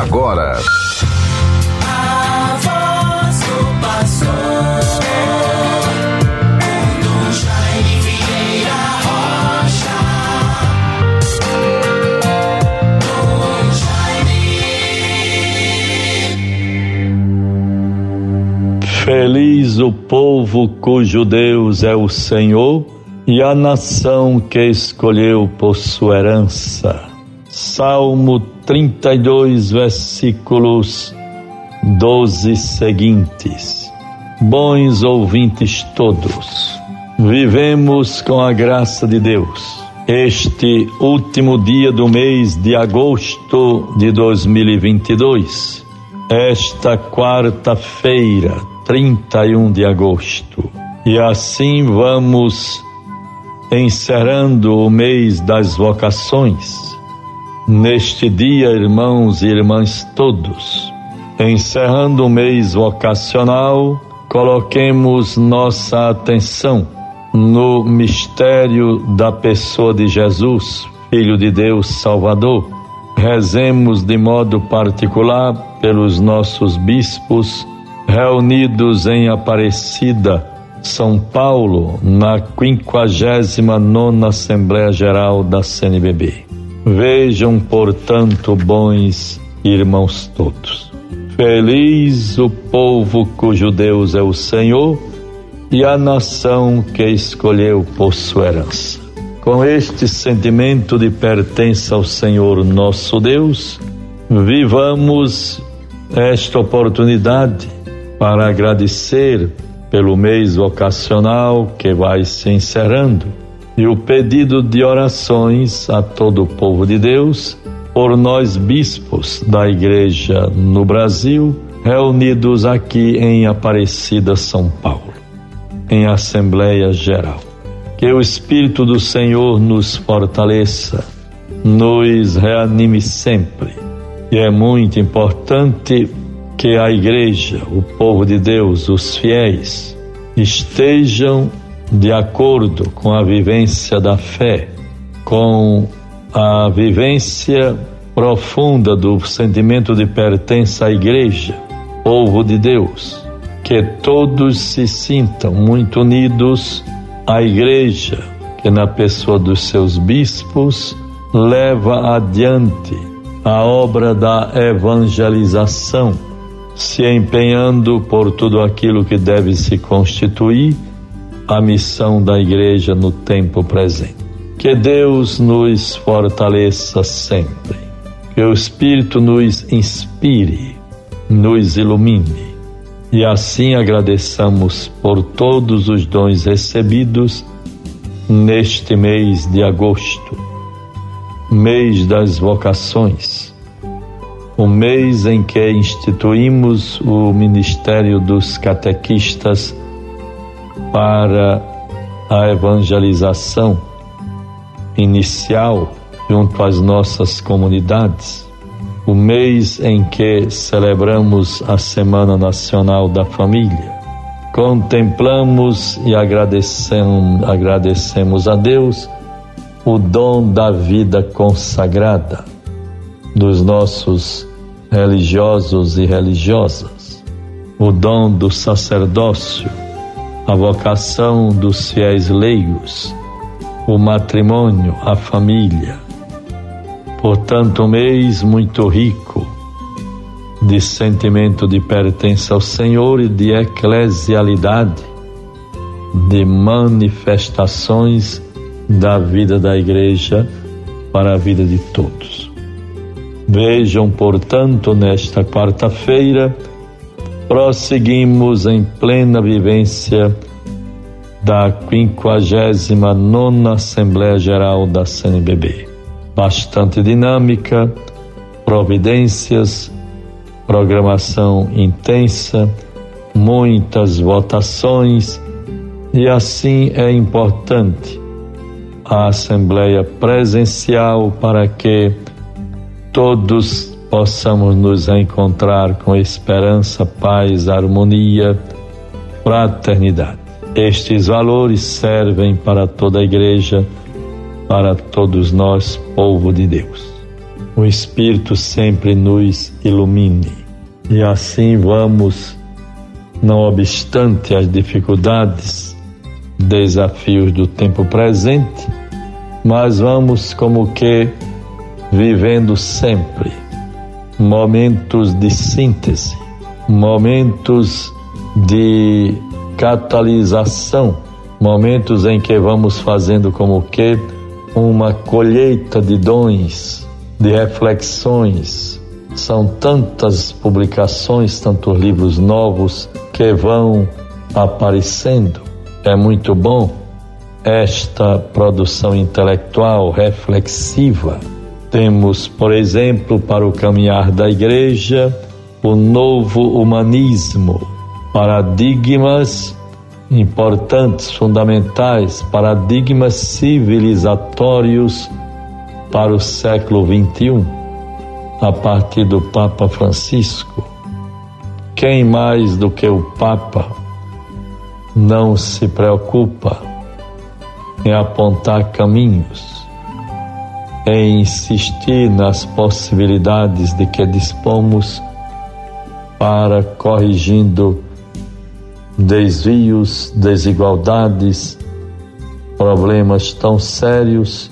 agora. Feliz o povo cujo Deus é o Senhor e a nação que escolheu por sua herança. Salmo 32, versículos 12 seguintes. Bons ouvintes todos, vivemos com a graça de Deus. Este último dia do mês de agosto de 2022, esta quarta-feira, 31 de agosto. E assim vamos encerrando o mês das vocações. Neste dia, irmãos e irmãs todos, encerrando o mês vocacional, coloquemos nossa atenção no mistério da pessoa de Jesus, Filho de Deus Salvador. Rezemos de modo particular pelos nossos bispos reunidos em Aparecida, São Paulo, na 59 Assembleia Geral da CNBB. Vejam, portanto, bons irmãos todos. Feliz o povo cujo Deus é o Senhor e a nação que escolheu por sua herança. Com este sentimento de pertença ao Senhor nosso Deus, vivamos esta oportunidade para agradecer pelo mês vocacional que vai se encerrando e o pedido de orações a todo o povo de Deus por nós bispos da igreja no Brasil, reunidos aqui em Aparecida, São Paulo, em Assembleia Geral. Que o Espírito do Senhor nos fortaleça, nos reanime sempre. E é muito importante que a igreja, o povo de Deus, os fiéis, estejam de acordo com a vivência da fé, com a vivência profunda do sentimento de pertença à igreja, povo de Deus, que todos se sintam muito unidos à igreja, que na pessoa dos seus bispos leva adiante a obra da evangelização, se empenhando por tudo aquilo que deve se constituir a missão da igreja no tempo presente. Que Deus nos fortaleça sempre, que o Espírito nos inspire, nos ilumine e assim agradeçamos por todos os dons recebidos neste mês de agosto, mês das vocações, o mês em que instituímos o ministério dos catequistas para a evangelização inicial junto às nossas comunidades, o mês em que celebramos a Semana Nacional da Família. Contemplamos e agradecemos, agradecemos a Deus o dom da vida consagrada dos nossos religiosos e religiosas, o dom do sacerdócio a vocação dos fiéis leigos, o matrimônio, a família. Portanto, um mês muito rico de sentimento de pertença ao Senhor e de eclesialidade, de manifestações da vida da igreja para a vida de todos. Vejam, portanto, nesta quarta-feira, prosseguimos em plena vivência da 59 Assembleia Geral da CNBB. Bastante dinâmica, providências, programação intensa, muitas votações e assim é importante a Assembleia presencial para que todos possamos nos encontrar com esperança, paz, harmonia, fraternidade. Estes valores servem para toda a igreja, para todos nós, povo de Deus. o Espírito sempre nos ilumine. E assim vamos, não obstante as dificuldades, desafios do tempo presente, mas vamos como que vivendo sempre momentos de síntese, momentos de catalisação, momentos em que vamos fazendo como que uma colheita de dons, de reflexões. São tantas publicações, tantos livros novos que vão aparecendo. É muito bom esta produção intelectual reflexiva. Temos, por exemplo, para o caminhar da igreja, o novo humanismo, paradigmas importantes, fundamentais, paradigmas civilizatórios para o século XXI, a partir do Papa Francisco. Quem mais do que o Papa não se preocupa em apontar caminhos, em insistir nas possibilidades de que dispomos para corrigindo desvios, desigualdades, problemas tão sérios,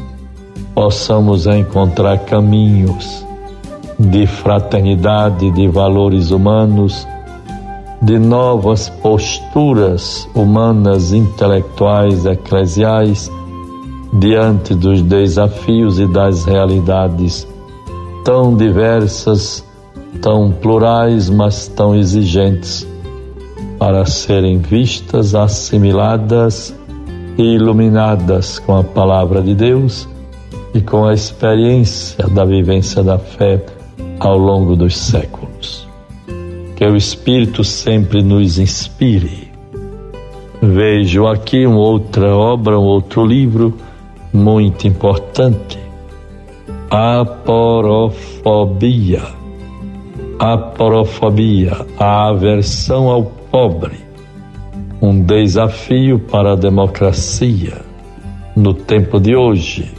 possamos encontrar caminhos de fraternidade, de valores humanos, de novas posturas humanas, intelectuais, eclesiais, diante dos desafios e das realidades tão diversas, tão plurais, mas tão exigentes para serem vistas, assimiladas e iluminadas com a palavra de Deus e com a experiência da vivência da fé ao longo dos séculos. Que o Espírito sempre nos inspire. Vejo aqui uma outra obra, um outro livro muito importante. Aporofobia. Aporofobia, a aversão ao pobre, um desafio para a democracia no tempo de hoje.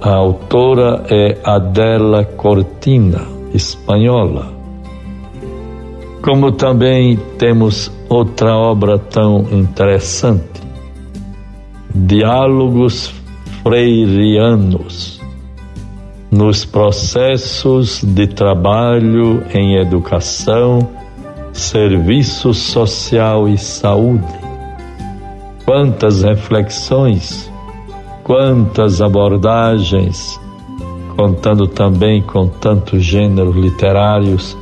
A autora é Adela Cortina, espanhola. Como também temos outra obra tão interessante, Diálogos Freirianos, nos processos de trabalho em educação serviço social e saúde. Quantas reflexões, quantas abordagens, contando também com tantos gêneros literários,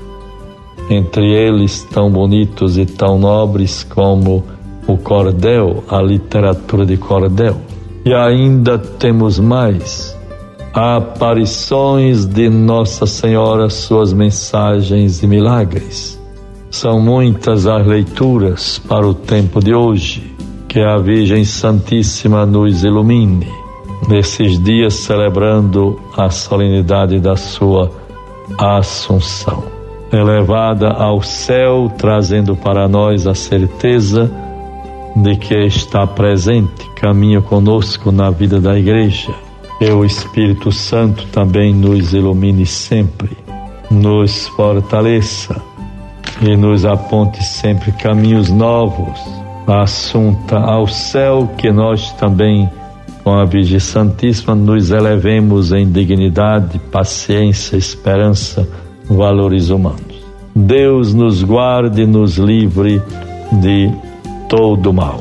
entre eles tão bonitos e tão nobres como o cordel, a literatura de cordel. E ainda temos mais aparições de Nossa Senhora, suas mensagens e milagres são muitas as leituras para o tempo de hoje. Que a Virgem Santíssima nos ilumine nesses dias celebrando a solenidade da sua Assunção. Elevada ao céu, trazendo para nós a certeza de que está presente, caminha conosco na vida da igreja. Que o Espírito Santo também nos ilumine sempre, nos fortaleça e nos aponte sempre caminhos novos, assunta ao céu, que nós também, com a Virgem Santíssima, nos elevemos em dignidade, paciência, esperança, valores humanos. Deus nos guarde nos livre de todo mal.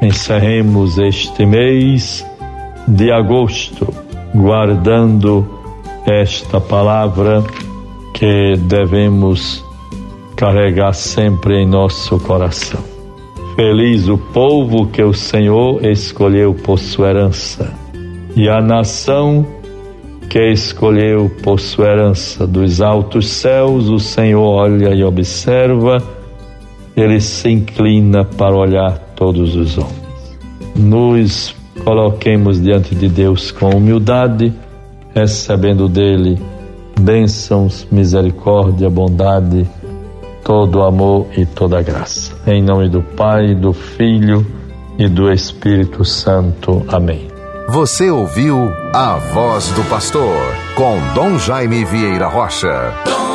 Encerremos este mês de agosto, guardando esta palavra que devemos carregar sempre em nosso coração. Feliz o povo que o Senhor escolheu por sua herança, e a nação que escolheu por sua herança. Dos altos céus o Senhor olha e observa, ele se inclina para olhar todos os homens. Nos coloquemos diante de Deus com humildade, recebendo dele bênçãos, misericórdia, bondade todo amor e toda graça. Em nome do Pai, do Filho e do Espírito Santo. Amém. Você ouviu a voz do pastor com Dom Jaime Vieira Rocha.